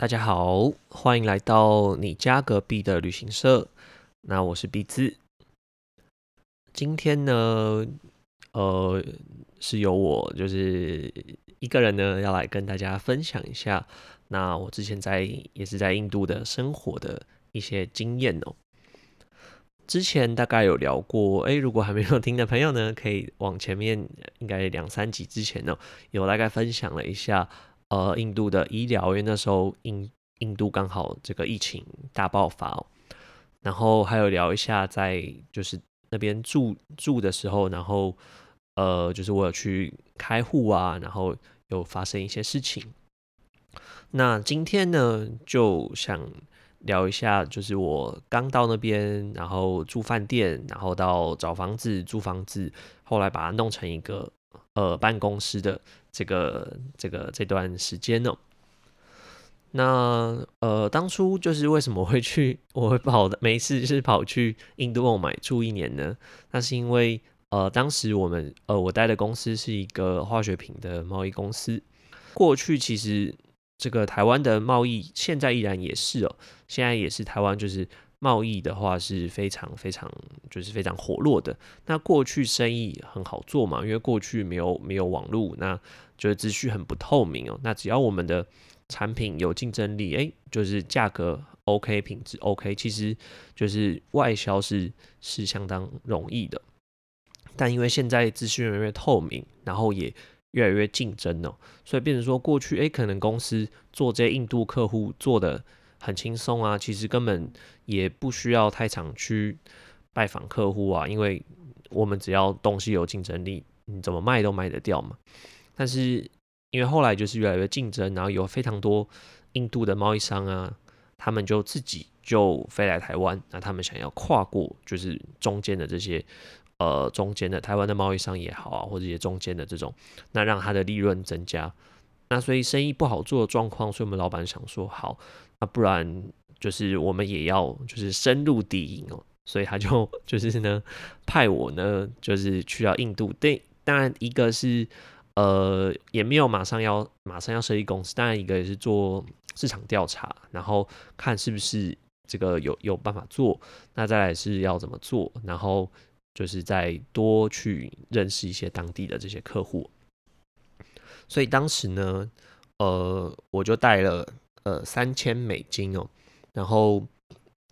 大家好，欢迎来到你家隔壁的旅行社。那我是鼻子。今天呢，呃，是由我就是一个人呢，要来跟大家分享一下。那我之前在也是在印度的生活的一些经验哦。之前大概有聊过，哎，如果还没有听的朋友呢，可以往前面应该两三集之前呢，有大概分享了一下。呃，印度的医疗，因为那时候印印度刚好这个疫情大爆发，然后还有聊一下在就是那边住住的时候，然后呃，就是我有去开户啊，然后有发生一些事情。那今天呢，就想聊一下，就是我刚到那边，然后住饭店，然后到找房子租房子，后来把它弄成一个。呃，办公室的这个这个这段时间呢，那呃，当初就是为什么会去，我会跑的，每一次是跑去印度买住一年呢？那是因为呃，当时我们呃，我待的公司是一个化学品的贸易公司，过去其实这个台湾的贸易现在依然也是哦，现在也是台湾就是。贸易的话是非常非常就是非常活络的。那过去生意很好做嘛，因为过去没有没有网络，那就是资讯很不透明哦。那只要我们的产品有竞争力，诶，就是价格 OK，品质 OK，其实就是外销是是相当容易的。但因为现在资讯越来越透明，然后也越来越竞争哦，所以变成说过去诶，可能公司做这些印度客户做的。很轻松啊，其实根本也不需要太常去拜访客户啊，因为我们只要东西有竞争力，你怎么卖都卖得掉嘛。但是因为后来就是越来越竞争，然后有非常多印度的贸易商啊，他们就自己就飞来台湾，那他们想要跨过就是中间的这些呃中间的台湾的贸易商也好啊，或者一些中间的这种，那让他的利润增加。那所以生意不好做的状况，所以我们老板想说好。那不然就是我们也要就是深入敌营哦，所以他就 就是呢派我呢就是去到印度。对，当然一个是呃也没有马上要马上要设立公司，当然一个也是做市场调查，然后看是不是这个有有办法做。那再来是要怎么做，然后就是再多去认识一些当地的这些客户。所以当时呢，呃，我就带了。呃，三千美金哦，然后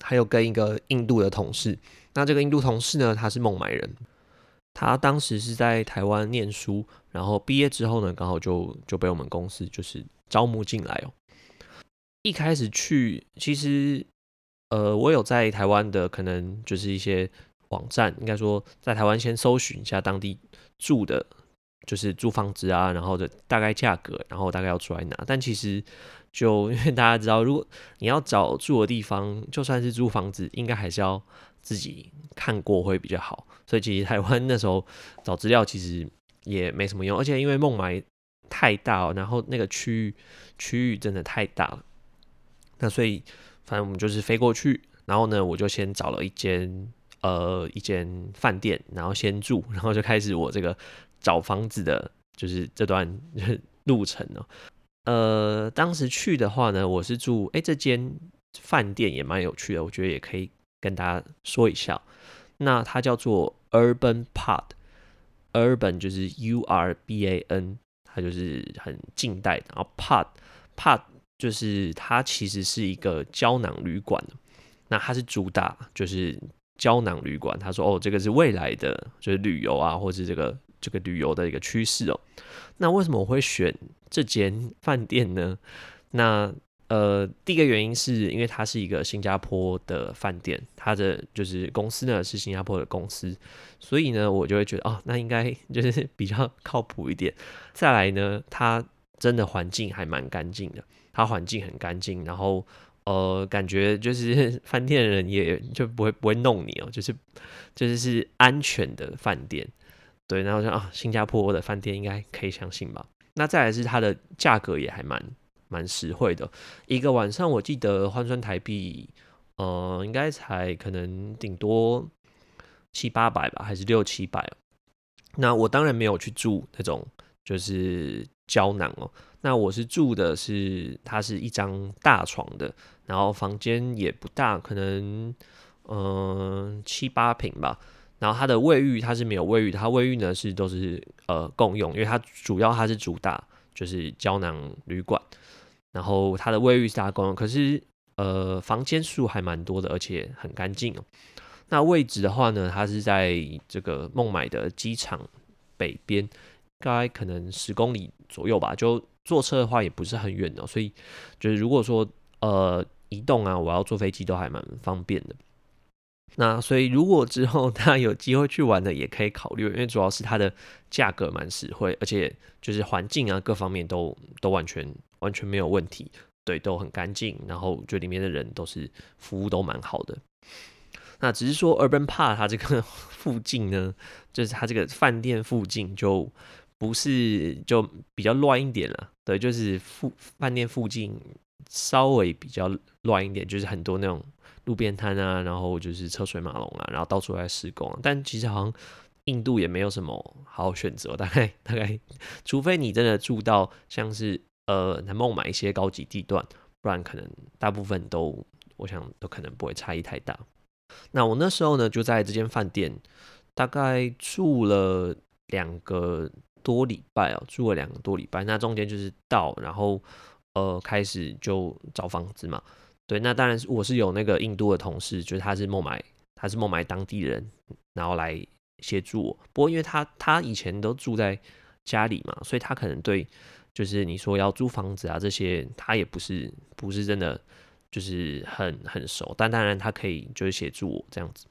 还有跟一个印度的同事，那这个印度同事呢，他是孟买人，他当时是在台湾念书，然后毕业之后呢，刚好就就被我们公司就是招募进来哦。一开始去，其实呃，我有在台湾的可能就是一些网站，应该说在台湾先搜寻一下当地住的，就是租房子啊，然后的大概价格，然后大概要出来拿，但其实。就 因为大家知道，如果你要找住的地方，就算是租房子，应该还是要自己看过会比较好。所以其实台湾那时候找资料其实也没什么用，而且因为孟买太大，然后那个区域区域真的太大了。那所以反正我们就是飞过去，然后呢，我就先找了一间呃一间饭店，然后先住，然后就开始我这个找房子的，就是这段 路程呢。呃，当时去的话呢，我是住哎，这间饭店也蛮有趣的，我觉得也可以跟大家说一下。那它叫做 Urban Pod，Urban 就是 U R B A N，它就是很近代。然后 Pod Pod 就是它其实是一个胶囊旅馆。那它是主打就是胶囊旅馆。他说哦，这个是未来的就是旅游啊，或是这个这个旅游的一个趋势哦。那为什么我会选？这间饭店呢？那呃，第一个原因是因为它是一个新加坡的饭店，它的就是公司呢是新加坡的公司，所以呢，我就会觉得哦，那应该 就是比较靠谱一点。再来呢，它真的环境还蛮干净的，它环境很干净，然后呃，感觉就是 饭店的人也就不会不会弄你哦，就是就是是安全的饭店。对，然后想啊，新加坡的饭店应该可以相信吧。那再来是它的价格也还蛮蛮实惠的，一个晚上我记得换算台币，呃，应该才可能顶多七八百吧，还是六七百。那我当然没有去住那种就是胶囊哦。那我是住的是，它是一张大床的，然后房间也不大，可能嗯七八平吧。然后它的卫浴它是没有卫浴，它卫浴呢是都是呃共用，因为它主要它是主打就是胶囊旅馆，然后它的卫浴是大家共用，可是呃房间数还蛮多的，而且很干净哦。那位置的话呢，它是在这个孟买的机场北边，该可能十公里左右吧，就坐车的话也不是很远哦，所以就是如果说呃移动啊，我要坐飞机都还蛮方便的。那所以，如果之后 大家有机会去玩的，也可以考虑，因为主要是它的价格蛮实惠，而且就是环境啊各方面都都完全完全没有问题，对，都很干净，然后就里面的人都是服务都蛮好的。那只是说 Urban Park 它这个 附近呢，就是它这个饭店附近就不是就比较乱一点了，对，就是附饭店附近稍微比较乱一点，就是很多那种。路边摊啊，然后就是车水马龙啊，然后到处在施工。但其实好像印度也没有什么好选择，大概大概，除非你真的住到像是呃南孟买一些高级地段，不然可能大部分都我想都可能不会差异太大。那我那时候呢就在这间饭店大概住了两个多礼拜哦，住了两个多礼拜。那中间就是到，然后呃开始就找房子嘛。对，那当然是我是有那个印度的同事，就是他是孟买，他是孟买当地人，然后来协助我。不过因为他他以前都住在家里嘛，所以他可能对就是你说要租房子啊这些，他也不是不是真的就是很很熟。但当然他可以就是协助我这样子。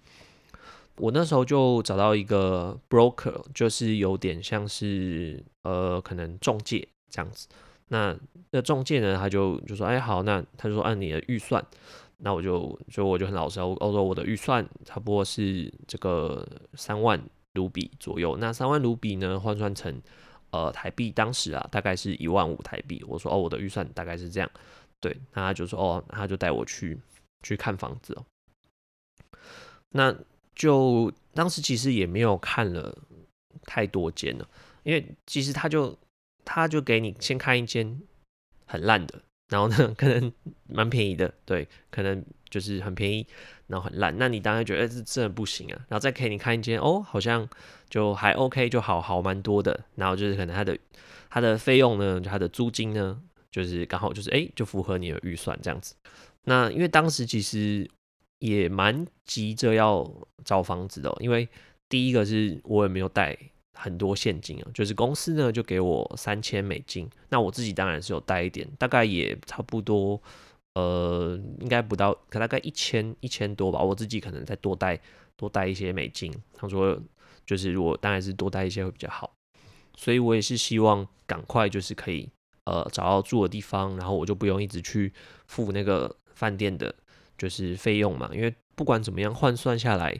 我那时候就找到一个 broker，就是有点像是呃可能中介这样子。那那中介呢？他就就说：“哎，好，那他就说按你的预算，那我就就我就很老实，我我说我的预算差不多是这个三万卢比左右。那三万卢比呢，换算成呃台币，当时啊大概是一万五台币。我说哦，我的预算大概是这样。对，那他就说哦，他就带我去去看房子哦。那就当时其实也没有看了太多间了，因为其实他就。他就给你先看一间很烂的，然后呢，可能蛮便宜的，对，可能就是很便宜，然后很烂，那你当然觉得这真的不行啊，然后再给你看一间，哦，好像就还 OK，就好好蛮多的，然后就是可能他的他的费用呢，就他的租金呢，就是刚好就是哎，就符合你的预算这样子。那因为当时其实也蛮急着要找房子的，因为第一个是我也没有带。很多现金啊，就是公司呢就给我三千美金，那我自己当然是有带一点，大概也差不多，呃，应该不到，可大概一千一千多吧，我自己可能再多带多带一些美金。他说，就是如果当然是多带一些会比较好，所以我也是希望赶快就是可以呃找到住的地方，然后我就不用一直去付那个饭店的，就是费用嘛，因为不管怎么样换算下来。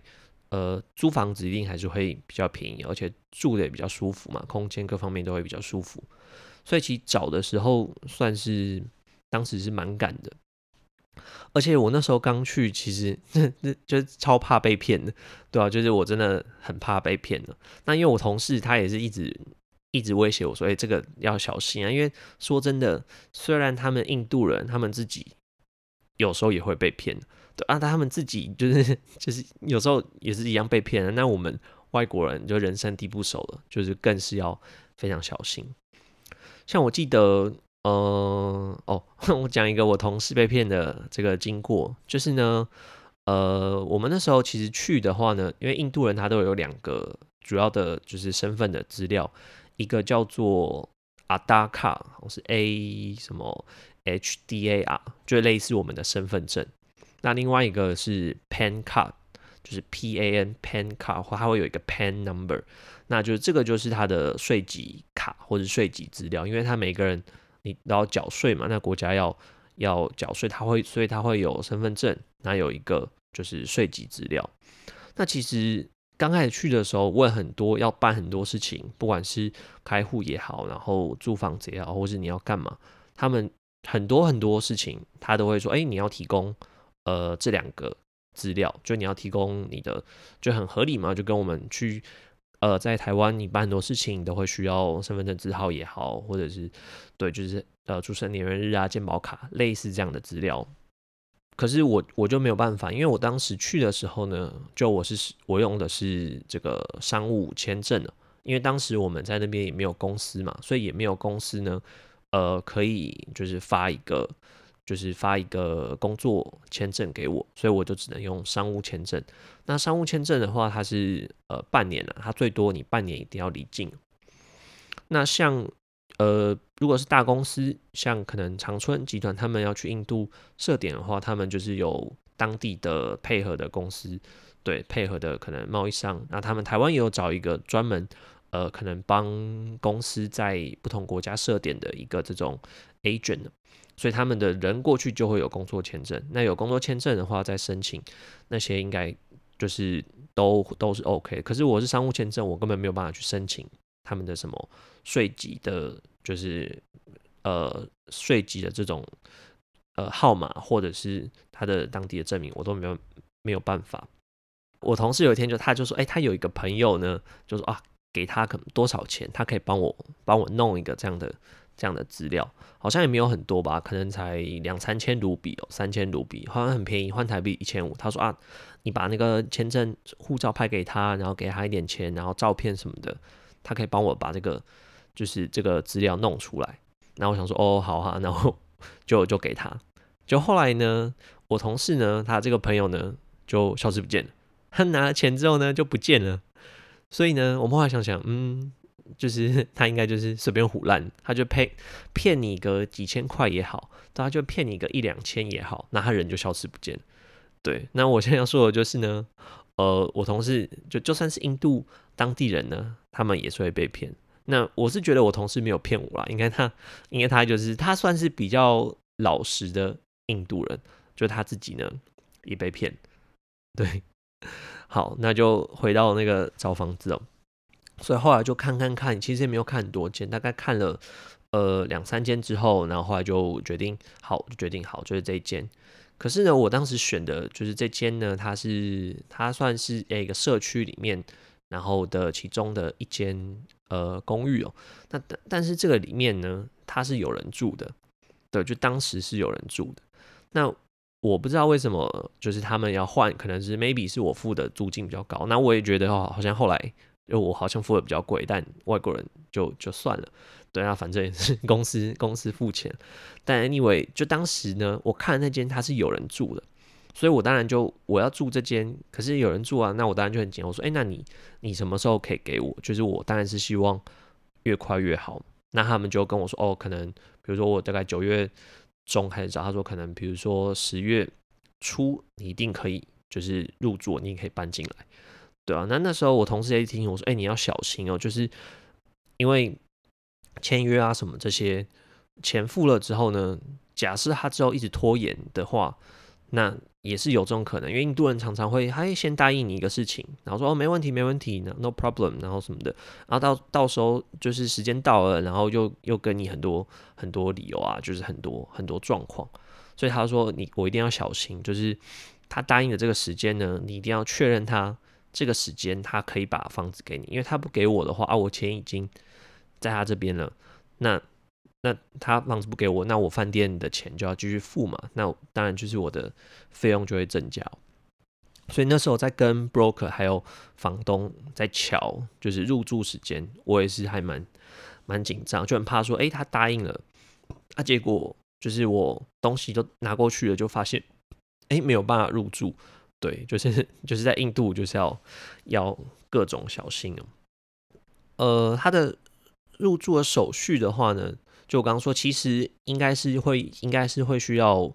呃，租房子一定还是会比较便宜，而且住的也比较舒服嘛，空间各方面都会比较舒服。所以其实找的时候算是当时是蛮赶的，而且我那时候刚去，其实那就超怕被骗的，对啊，就是我真的很怕被骗的。那因为我同事他也是一直一直威胁我说，哎，这个要小心啊，因为说真的，虽然他们印度人，他们自己有时候也会被骗。啊，他们自己就是 就是有时候也是一样被骗了。那我们外国人就人生地不熟了，就是更是要非常小心。像我记得，呃，哦，我讲一个我同事被骗的这个经过，就是呢，呃，我们那时候其实去的话呢，因为印度人他都有两个主要的就是身份的资料，一个叫做阿达卡，我是 A 什么 HDAR，就类似我们的身份证。那另外一个是 PAN card，就是 P A N PAN card，或它会有一个 PAN number，那就是这个就是它的税籍卡或者税籍资料，因为它每个人你都要缴税嘛，那国家要要缴税，它会所以它会有身份证，那有一个就是税籍资料。那其实刚开始去的时候问很多要办很多事情，不管是开户也好，然后租房子也好，或是你要干嘛，他们很多很多事情他都会说，哎，你要提供。呃，这两个资料就你要提供你的，就很合理嘛，就跟我们去呃，在台湾你办很多事情都会需要身份证字号也好，或者是对，就是呃出生年月日啊、健保卡类似这样的资料。可是我我就没有办法，因为我当时去的时候呢，就我是我用的是这个商务签证了，因为当时我们在那边也没有公司嘛，所以也没有公司呢，呃，可以就是发一个就是发一个工作签证给我，所以我就只能用商务签证。那商务签证的话，它是呃半年了，它最多你半年一定要离境。那像。呃，如果是大公司，像可能长春集团，他们要去印度设点的话，他们就是有当地的配合的公司，对，配合的可能贸易商。那他们台湾也有找一个专门，呃，可能帮公司在不同国家设点的一个这种 agent，所以他们的人过去就会有工作签证。那有工作签证的话，再申请那些应该就是都都是 OK。可是我是商务签证，我根本没有办法去申请。他们的什么税籍的，就是呃税籍的这种呃号码，或者是他的当地的证明，我都没有没有办法。我同事有一天就他就说，哎，他有一个朋友呢，就说啊，给他可多少钱，他可以帮我帮我弄一个这样的这样的资料，好像也没有很多吧，可能才两三千卢比哦，三千卢比，好像很便宜，换台币一千五。他说啊，你把那个签证护照拍给他，然后给他一点钱，然后照片什么的。他可以帮我把这个，就是这个资料弄出来。然后我想说，哦，好哈，然后 就就给他。就后来呢，我同事呢，他这个朋友呢，就消失不见了。他拿了钱之后呢，就不见了。所以呢，我们后来想想，嗯，就是他应该就是随便胡乱，他就骗骗你个几千块也好，他就骗你个一两千也好，那他人就消失不见。对，那我现在要说的就是呢。呃，我同事就就算是印度当地人呢，他们也是会被骗。那我是觉得我同事没有骗我啦，应该他，应该他就是他算是比较老实的印度人，就他自己呢也被骗。对，好，那就回到那个找房子哦。所以后来就看看看，其实也没有看很多间，大概看了呃两三间之后，然后后来就决定好，就决定好就是这一间。可是呢，我当时选的就是这间呢，它是它算是一个社区里面，然后的其中的一间呃公寓哦。那但但是这个里面呢，它是有人住的，对，就当时是有人住的。那我不知道为什么，就是他们要换，可能是 maybe 是我付的租金比较高。那我也觉得哦，好像后来因为我好像付的比较贵，但外国人就就算了。对啊，反正也是 公司公司付钱，但 anyway，就当时呢，我看那间他是有人住的，所以我当然就我要住这间，可是有人住啊，那我当然就很紧我说，哎，那你你什么时候可以给我？就是我当然是希望越快越好。那他们就跟我说，哦，可能比如说我大概九月中开始找，他说可能比如说十月初你一定可以就是入住，你也可以搬进来，对啊。那那时候我同事也提醒我说，哎，你要小心哦，就是因为。签约啊什么这些钱付了之后呢？假设他之后一直拖延的话，那也是有这种可能。因为印度人常常会，他先答应你一个事情，然后说哦没问题没问题，no problem，然后什么的，然后到到时候就是时间到了，然后又又跟你很多很多理由啊，就是很多很多状况。所以他说你我一定要小心，就是他答应的这个时间呢，你一定要确认他这个时间他可以把房子给你，因为他不给我的话啊，我钱已经。在他这边了，那那他房子不给我，那我饭店的钱就要继续付嘛？那当然就是我的费用就会增加。所以那时候在跟 broker 还有房东在瞧，就是入住时间，我也是还蛮蛮紧张，就很怕说，哎，他答应了，啊，结果就是我东西都拿过去了，就发现，哎，没有办法入住。对，就是 就是在印度就是要要各种小心哦。呃，他的。入住的手续的话呢，就我刚刚说，其实应该是会，应该是会需要，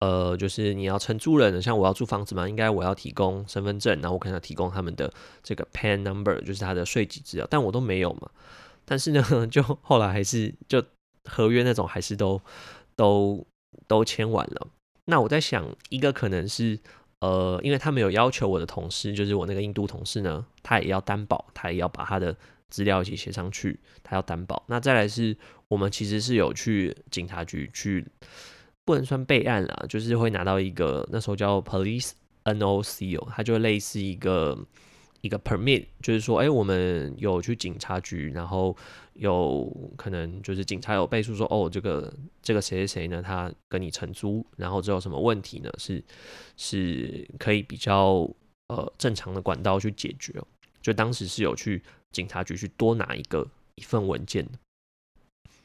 呃，就是你要承租人，像我要租房子嘛，应该我要提供身份证，然后我可能要提供他们的这个 PAN number，就是他的税籍资料，但我都没有嘛。但是呢，就后来还是就合约那种还是都都都签完了。那我在想，一个可能是，呃，因为他们有要求我的同事，就是我那个印度同事呢，他也要担保，他也要把他的。资料一起写上去，他要担保。那再来是我们其实是有去警察局去，不能算备案啦，就是会拿到一个那时候叫 police NOC 哦，它就类似一个一个 permit，就是说，哎，我们有去警察局，然后有可能就是警察有背书说，哦，这个这个谁谁谁呢，他跟你承租，然后这有什么问题呢？是是可以比较呃正常的管道去解决。就当时是有去警察局去多拿一个一份文件的，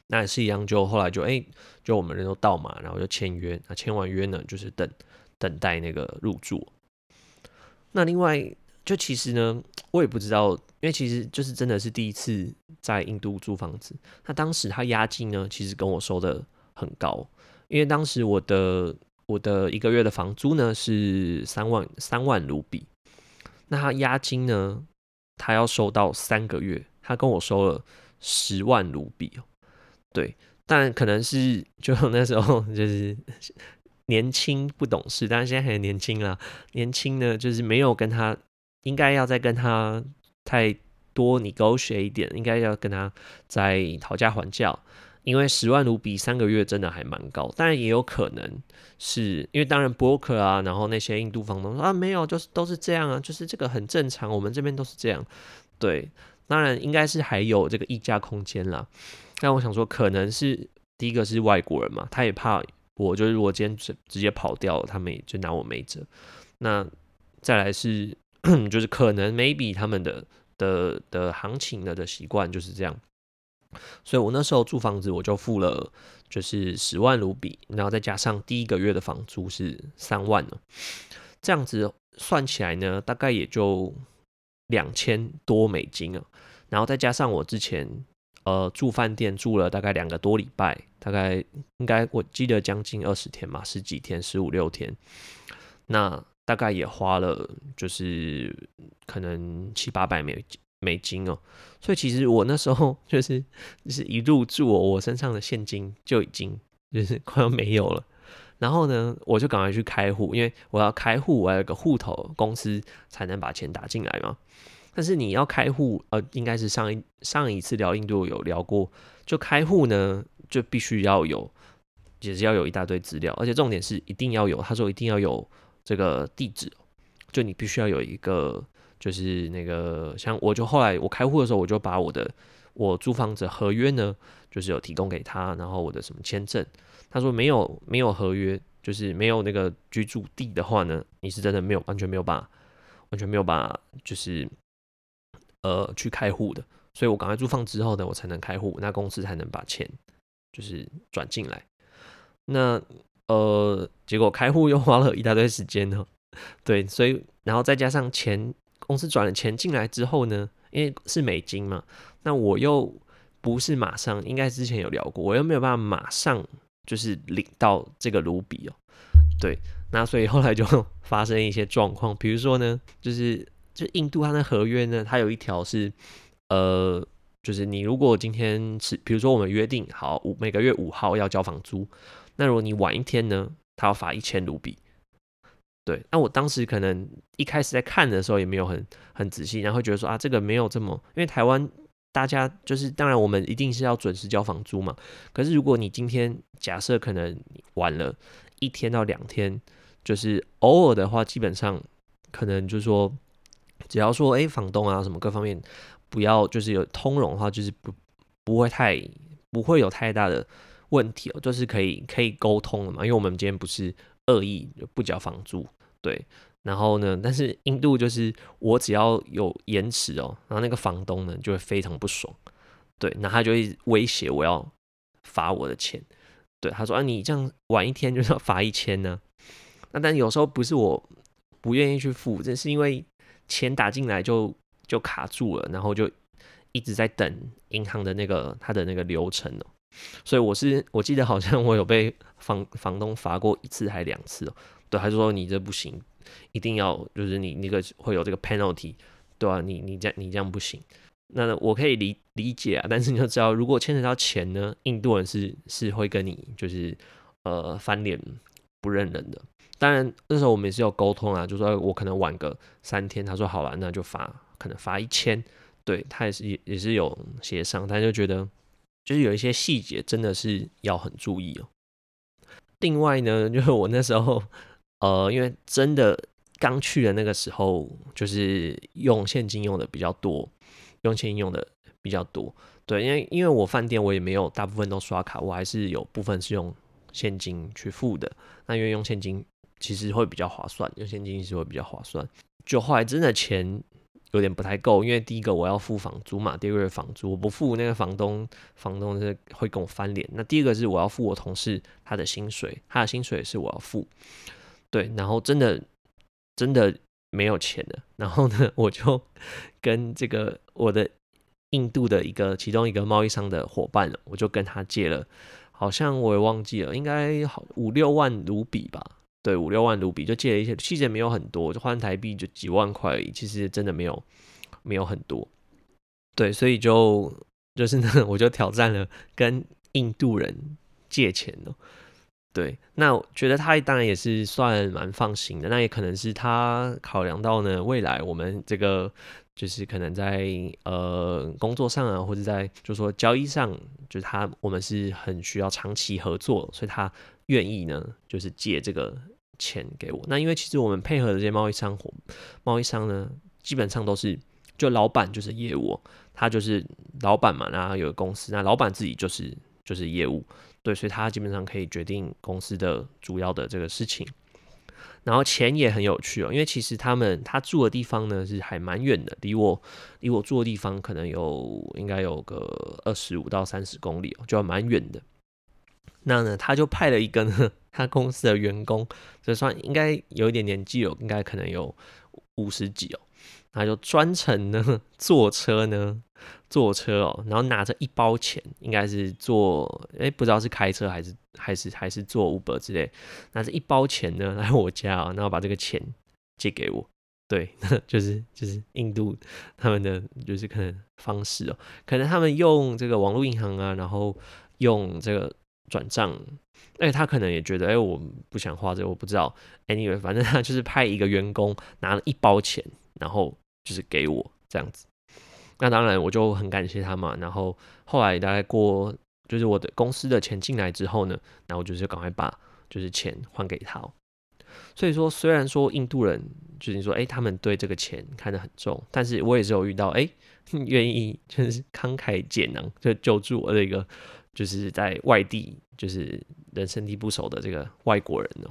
那也是一样，就后来就哎，就我们人都到嘛，然后就签约，那签完约呢，就是等等待那个入住。那另外。就其实呢，我也不知道，因为其实就是真的是第一次在印度租房子。那当时他押金呢，其实跟我收的很高，因为当时我的我的一个月的房租呢是三万三万卢比，那他押金呢，他要收到三个月，他跟我收了十万卢比哦。对，但可能是就那时候就是 年轻不懂事，但是现在很年轻啦，年轻呢就是没有跟他。应该要再跟他太多你勾学一点，应该要跟他再讨价还价，因为十万卢比三个月真的还蛮高，当然也有可能是因为当然 broker 啊，然后那些印度房东说啊没有，就是都是这样啊，就是这个很正常，我们这边都是这样。对，当然应该是还有这个溢价空间啦。但我想说，可能是第一个是外国人嘛，他也怕我就是如果今天直直接跑掉了，他们也就拿我没辙。那再来是。就是可能 maybe 他们的的的行情的的习惯就是这样，所以我那时候住房子我就付了就是十万卢比，然后再加上第一个月的房租是三万了，这样子算起来呢，大概也就两千多美金啊，然后再加上我之前呃住饭店住了大概两个多礼拜，大概应该我记得将近二十天嘛，十几天十五六天，那。大概也花了，就是可能七八百美美金哦，所以其实我那时候就是 就是一入住，我身上的现金就已经就是快要没有了。然后呢，我就赶快去开户，因为我要开户，我要有个户头，公司才能把钱打进来嘛。但是你要开户，呃，应该是上一上一次聊印度有聊过，就开户呢，就必须要有，也是要有一大堆资料，而且重点是一定要有，他说一定要有。这个地址，就你必须要有一个，就是那个像我就后来我开户的时候，我就把我的我租房子合约呢，就是有提供给他，然后我的什么签证，他说没有没有合约，就是没有那个居住地的话呢，你是真的没有完全没有办法，完全没有办法，就是呃去开户的，所以我赶快租房之后呢，我才能开户，那公司才能把钱就是转进来，那。呃，结果开户又花了一大堆时间呢。对，所以然后再加上钱，公司转了钱进来之后呢，因为是美金嘛，那我又不是马上，应该之前有聊过，我又没有办法马上就是领到这个卢比哦。对，那所以后来就 发生一些状况，比如说呢，就是就印度它的合约呢，它有一条是，呃，就是你如果今天是，比如说我们约定好五每个月五号要交房租。那如果你晚一天呢，他要罚一千卢比。对，那我当时可能一开始在看的时候也没有很很仔细，然后觉得说啊，这个没有这么，因为台湾大家就是当然我们一定是要准时交房租嘛。可是如果你今天假设可能晚了一天到两天，就是偶尔的话，基本上可能就是说，只要说哎房东啊什么各方面不要就是有通融的话，就是不不会太不会有太大的。问题哦，就是可以可以沟通的嘛，因为我们今天不是恶意不交房租，对。然后呢，但是印度就是我只要有延迟哦，然后那个房东呢就会非常不爽，对，那他就会威胁我要罚我的钱，对，他说啊，你这样晚一天就要罚一千呢。那但有时候不是我不愿意去付，这是因为钱打进来就就卡住了，然后就一直在等银行的那个他的那个流程哦。所以我是我记得好像我有被房房东罚过一次还两次哦，对，还是说你这不行，一定要就是你那个会有这个 penalty，对吧？你你这样你这样不行，那我可以理理解啊，但是你要知道，如果牵扯到钱呢，印度人是是会跟你就是呃翻脸不认人的。当然那时候我们也是有沟通啊，就说我可能晚个三天，他说好了，那就罚可能罚一千，对他也是也也是有协商，他就觉得。就是有一些细节真的是要很注意哦。另外呢，就是我那时候，呃，因为真的刚去的那个时候，就是用现金用的比较多，用现金用的比较多。对，因为因为我饭店我也没有大部分都刷卡，我还是有部分是用现金去付的。那因为用现金其实会比较划算，用现金是会比较划算。就后来真的钱有点不太够，因为第一个我要付房租嘛，第二个房租我不付那个房东，房东是会跟我翻脸。那第二个是我要付我同事他的薪水，他的薪水是我要付。对，然后真的真的没有钱了，然后呢，我就跟这个我的印度的一个其中一个贸易商的伙伴，我就跟他借了，好像我也忘记了，应该好五六万卢比吧。对，五六万卢比就借了一些，其实没有很多，就换台币就几万块而已，其实真的没有没有很多。对，所以就就是呢，我就挑战了跟印度人借钱哦。对，那我觉得他当然也是算蛮放心的。那也可能是他考量到呢，未来我们这个就是可能在呃工作上啊，或者在就说交易上，就是他我们是很需要长期合作，所以他愿意呢，就是借这个钱给我。那因为其实我们配合的这些贸易商伙贸易商呢，基本上都是就老板就是业务，他就是老板嘛，然后有公司，那老板自己就是就是业务。对，所以他基本上可以决定公司的主要的这个事情，然后钱也很有趣哦，因为其实他们他住的地方呢是还蛮远的，离我离我住的地方可能有应该有个二十五到三十公里哦，就蛮远的。那呢，他就派了一个呢，他公司的员工，这算应该有一点年纪哦，应该可能有五十几哦，他就专程呢坐车呢。坐车哦，然后拿着一包钱，应该是坐哎，不知道是开车还是还是还是坐 Uber 之类，拿着一包钱呢来我家啊，然后把这个钱借给我。对，就是就是印度他们的就是可能方式哦，可能他们用这个网络银行啊，然后用这个转账，哎，他可能也觉得哎，我不想花这个，我不知道。Anyway，反正他就是派一个员工拿了一包钱，然后就是给我这样子。那当然，我就很感谢他嘛。然后后来大概过，就是我的公司的钱进来之后呢，那我就是赶快把就是钱还给他。所以说，虽然说印度人就是说，哎，他们对这个钱看得很重，但是我也是有遇到，哎，愿意就是慷慨解囊，就救助我的一个就是在外地就是人生地不熟的这个外国人哦。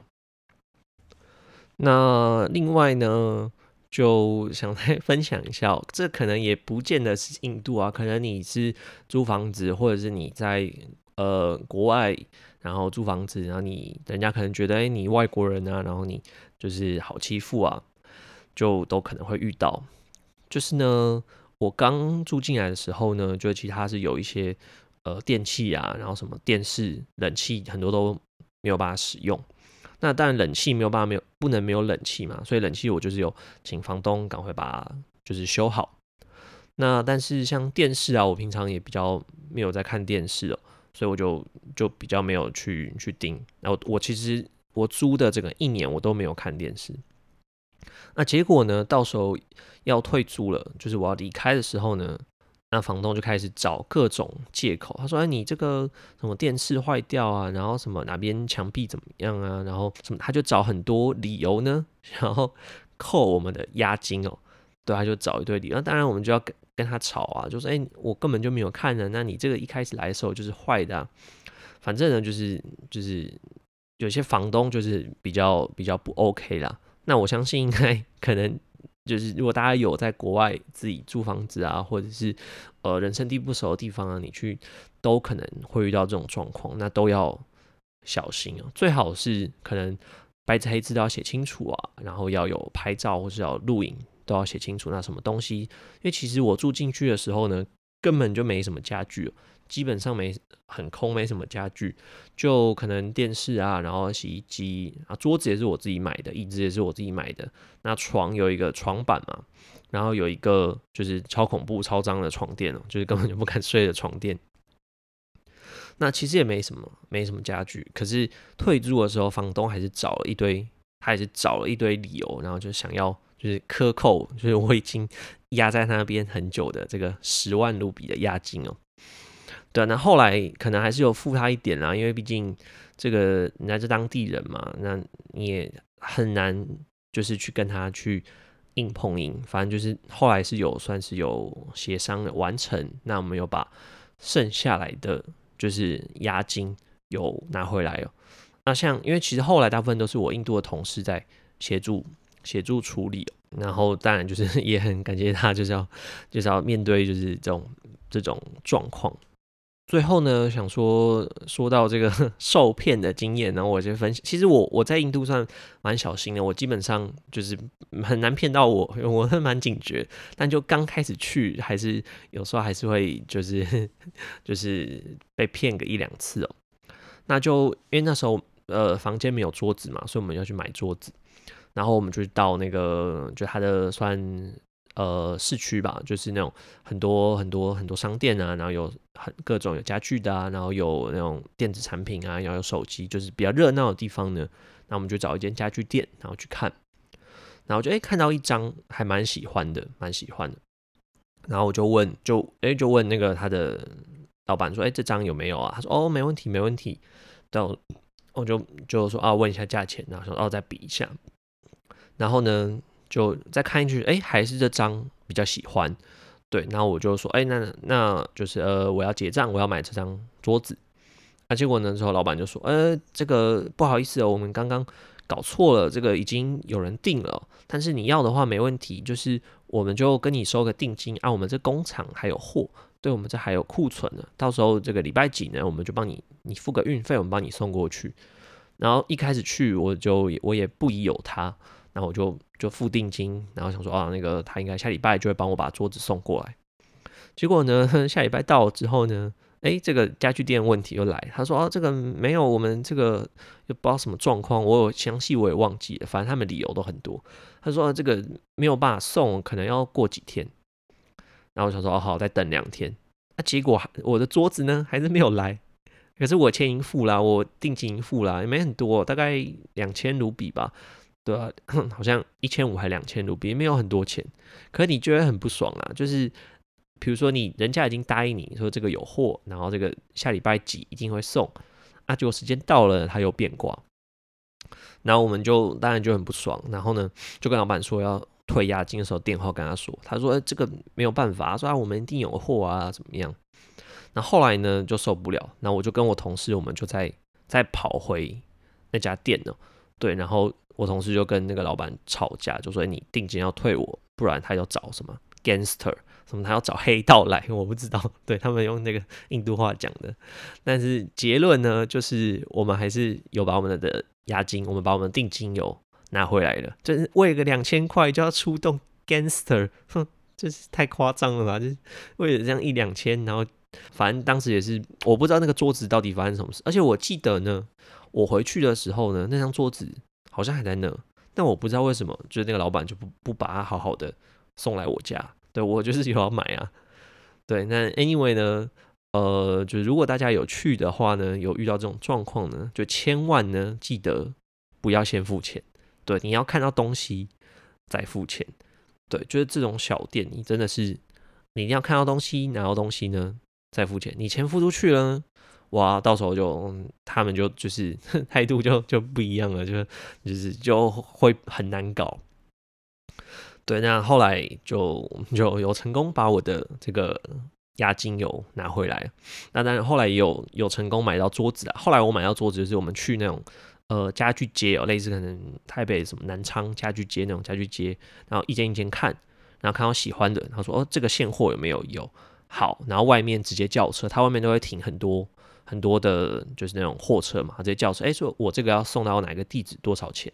那另外呢？就想再 分享一下，这可能也不见得是印度啊，可能你是租房子，或者是你在呃国外，然后租房子，然后你人家可能觉得哎你外国人啊，然后你就是好欺负啊，就都可能会遇到。就是呢，我刚住进来的时候呢，就其他是有一些呃电器啊，然后什么电视、冷气很多都没有办法使用。那当然，冷气没有办法没有不能没有冷气嘛，所以冷气我就是有请房东赶快把就是修好。那但是像电视啊，我平常也比较没有在看电视哦，所以我就就比较没有去去盯。然后我其实我租的这个一年我都没有看电视。那结果呢，到时候要退租了，就是我要离开的时候呢。那房东就开始找各种借口，他说：“哎，你这个什么电视坏掉啊，然后什么哪边墙壁怎么样啊，然后什么，他就找很多理由呢，然后扣我们的押金哦。对，他就找一堆理由。那当然我们就要跟跟他吵啊，就说：哎，我根本就没有看呢，那你这个一开始来的时候就是坏的。反正呢，就是就是有些房东就是比较比较不 OK 啦。那我相信应该 可能。”就是如果大家有在国外自己租房子啊，或者是呃人生地不熟的地方啊，你去都可能会遇到这种状况，那都要小心哦。最好是可能白纸黑字都要写清楚啊，然后要有拍照或是要录影都要写清楚那什么东西。因为其实我住进去的时候呢，根本就没什么家具。基本上没很空，没什么家具，就可能电视啊，然后洗衣机啊，桌子也是我自己买的，椅子也是我自己买的。那床有一个床板嘛，然后有一个就是超恐怖、超脏的床垫哦，就是根本就不敢睡的床垫。那其实也没什么，没什么家具。可是退租的时候，房东还是找了一堆，他还是找了一堆理由，然后就想要就是克扣，就是我已经压在那边很久的这个十万卢比的押金哦。对，那后来可能还是有付他一点啦，因为毕竟这个人家是当地人嘛，那你也很难就是去跟他去硬碰硬，反正就是后来是有算是有协商的完成，那我们有把剩下来的就是押金有拿回来哦。那像因为其实后来大部分都是我印度的同事在协助协助处理，然后当然就是 也很感谢他，就是要就是要面对就是这种这种状况。最后呢，想说说到这个 受骗的经验，然后我就分析，其实我我在印度算蛮小心的，我基本上就是很难骗到我，我是蛮警觉，但就刚开始去，还是有时候还是会就是 就是被骗个一两次哦。那就因为那时候呃房间没有桌子嘛，所以我们要去买桌子，然后我们就到那个就他的算。呃，市区吧，就是那种很多很多很多商店啊，然后有很各种有家具的啊，然后有那种电子产品啊，然后有手机，就是比较热闹的地方呢。那我们就找一间家具店，然后去看，然后就哎看到一张还蛮喜欢的，蛮喜欢的。然后我就问，就哎就问那个他的老板说，哎这张有没有啊？他说哦没问题没问题。到我就就说啊问一下价钱，然后说哦再比一下。然后呢？就再看一句，哎，还是这张比较喜欢，对，然后我就说，哎，那那就是呃，我要结账，我要买这张桌子。那结果呢，之后老板就说，呃，这个不好意思哦，我们刚刚搞错了，这个已经有人订了，但是你要的话没问题，就是我们就跟你收个定金啊，我们这工厂还有货，对我们这还有库存呢，到时候这个礼拜几呢，我们就帮你，你付个运费，我们帮你送过去。然后一开始去，我就我也不疑有他。然后我就就付定金，然后想说啊，那个他应该下礼拜就会帮我把桌子送过来。结果呢，下礼拜到了之后呢，哎，这个家具店问题又来。他说啊，这个没有，我们这个又不知道什么状况，我有详细我也忘记了，反正他们理由都很多。他说这个没有办法送，可能要过几天。然后我想说哦好，再等两天。那结果我的桌子呢还是没有来。可是我钱已经付了，我定金已经付了，也没很多，大概两千卢比吧。对啊，好像一千五还两千卢比，没有很多钱，可你觉得很不爽啊？就是比如说你人家已经答应你说这个有货，然后这个下礼拜几一定会送，啊，结果时间到了他又变卦，然后我们就当然就很不爽，然后呢就跟老板说要退押金的时候电话跟他说，他说这个没有办法，说啊我们一定有货啊怎么样？那后来呢就受不了，那我就跟我同事我们就在再跑回那家店了，对，然后。我同事就跟那个老板吵架，就说你定金要退我，不然他要找什么 gangster，什么他要找黑道来，我不知道。对他们用那个印度话讲的，但是结论呢，就是我们还是有把我们的押金，我们把我们的定金有拿回来了。就是为个两千块就要出动 gangster，哼，这是太夸张了吧？就是为了这样一两千，然后反正当时也是我不知道那个桌子到底发生什么事，而且我记得呢，我回去的时候呢，那张桌子。好像还在那，但我不知道为什么，就是那个老板就不不把它好好的送来我家。对我就是有要买啊。对，那 anyway 呢，呃，就如果大家有去的话呢，有遇到这种状况呢，就千万呢记得不要先付钱。对，你要看到东西再付钱。对，就是这种小店，你真的是你一定要看到东西，拿到东西呢再付钱。你钱付出去了。哇，到时候就他们就就是 态度就就不一样了，就就是就会很难搞。对，那后来就就有成功把我的这个押金有拿回来。那当然后来有有成功买到桌子啊。后来我买到桌子就是我们去那种呃家具街哦，类似可能台北什么南昌家具街那种家具街，然后一间一间看，然后看到喜欢的，他说哦这个现货有没有有好，然后外面直接叫车，他外面都会停很多。很多的，就是那种货车嘛，直接叫车，哎，说我这个要送到哪个地址，多少钱？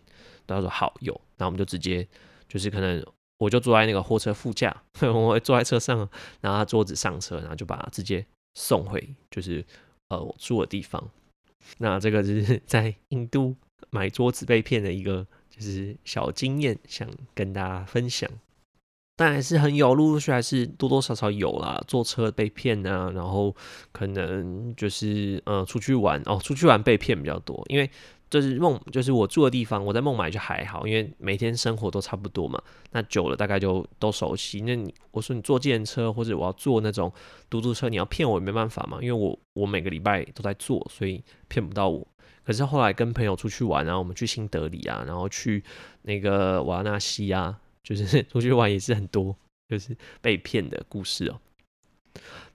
他说好有，那我们就直接，就是可能我就坐在那个货车副驾，我会坐在车上，然后他桌子上车，然后就把他直接送回，就是呃我住的地方。那这个就是 在印度买桌子被骗的一个就是小经验，想跟大家分享。但还是很有，陆陆续还是多多少少有啦。坐车被骗啊，然后可能就是呃出去玩哦，出去玩被骗比较多。因为就是梦，就是我住的地方，我在孟买就还好，因为每天生活都差不多嘛。那久了大概就都熟悉。那你我说你坐电车或者我要坐那种嘟嘟车，你要骗我也没办法嘛，因为我我每个礼拜都在坐，所以骗不到我。可是后来跟朋友出去玩啊，我们去新德里啊，然后去那个瓦纳西啊。就是 出去玩也是很多，就是被骗的故事哦。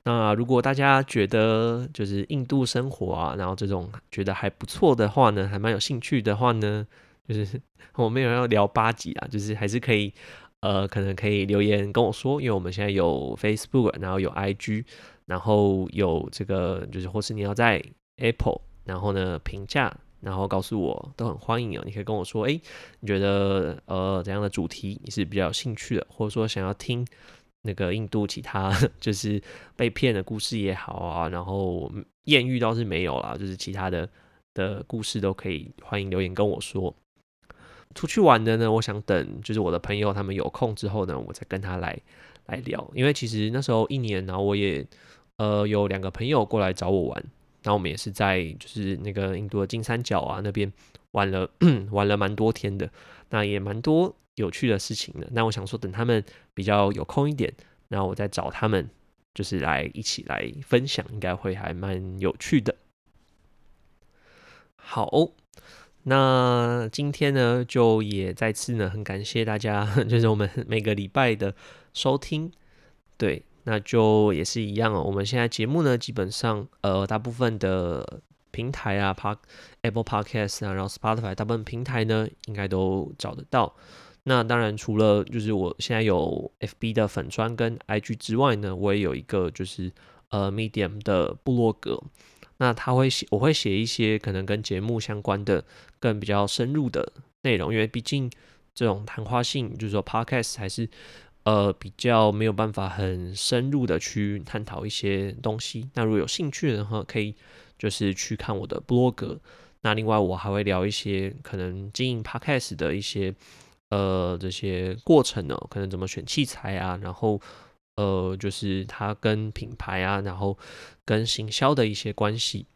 那如果大家觉得就是印度生活啊，然后这种觉得还不错的话呢，还蛮有兴趣的话呢，就是 我们有要聊八集啊，就是还是可以呃，可能可以留言跟我说，因为我们现在有 Facebook，然后有 IG，然后有这个就是或是你要在 Apple，然后呢评价。然后告诉我都很欢迎哦，你可以跟我说，哎，你觉得呃怎样的主题你是比较有兴趣的，或者说想要听那个印度其他 就是被骗的故事也好啊，然后艳遇倒是没有啦，就是其他的的故事都可以欢迎留言跟我说。出去玩的呢，我想等就是我的朋友他们有空之后呢，我再跟他来来聊，因为其实那时候一年，然后我也呃有两个朋友过来找我玩。那我们也是在就是那个印度的金三角啊那边玩了 玩了蛮多天的，那也蛮多有趣的事情的。那我想说，等他们比较有空一点，那我再找他们，就是来一起来分享，应该会还蛮有趣的。好，那今天呢，就也再次呢，很感谢大家，就是我们每个礼拜的收听，对。那就也是一样哦。我们现在节目呢，基本上呃，大部分的平台啊，Park Apple Podcast 啊，然后 Spotify 大部分平台呢，应该都找得到。那当然，除了就是我现在有 FB 的粉砖跟 IG 之外呢，我也有一个就是呃 Medium 的部落格。那他会写，我会写一些可能跟节目相关的、更比较深入的内容，因为毕竟这种谈话性，就是说 Podcast 还是。呃，比较没有办法很深入的去探讨一些东西。那如果有兴趣的话，可以就是去看我的博格。那另外我还会聊一些可能经营 podcast 的一些呃这些过程呢，可能怎么选器材啊，然后呃就是它跟品牌啊，然后跟行销的一些关系。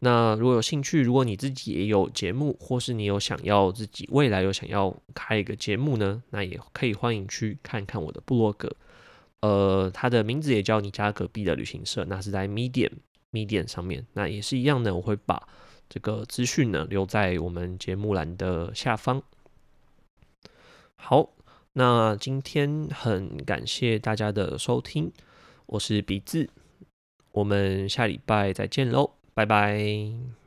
那如果有兴趣，如果你自己也有节目，或是你有想要自己未来有想要开一个节目呢，那也可以欢迎去看看我的部落格。呃，它的名字也叫你家隔壁的旅行社，那是在 Medium Medium 上面，那也是一样的，我会把这个资讯呢留在我们节目栏的下方。好，那今天很感谢大家的收听，我是鼻子，我们下礼拜再见喽。拜拜。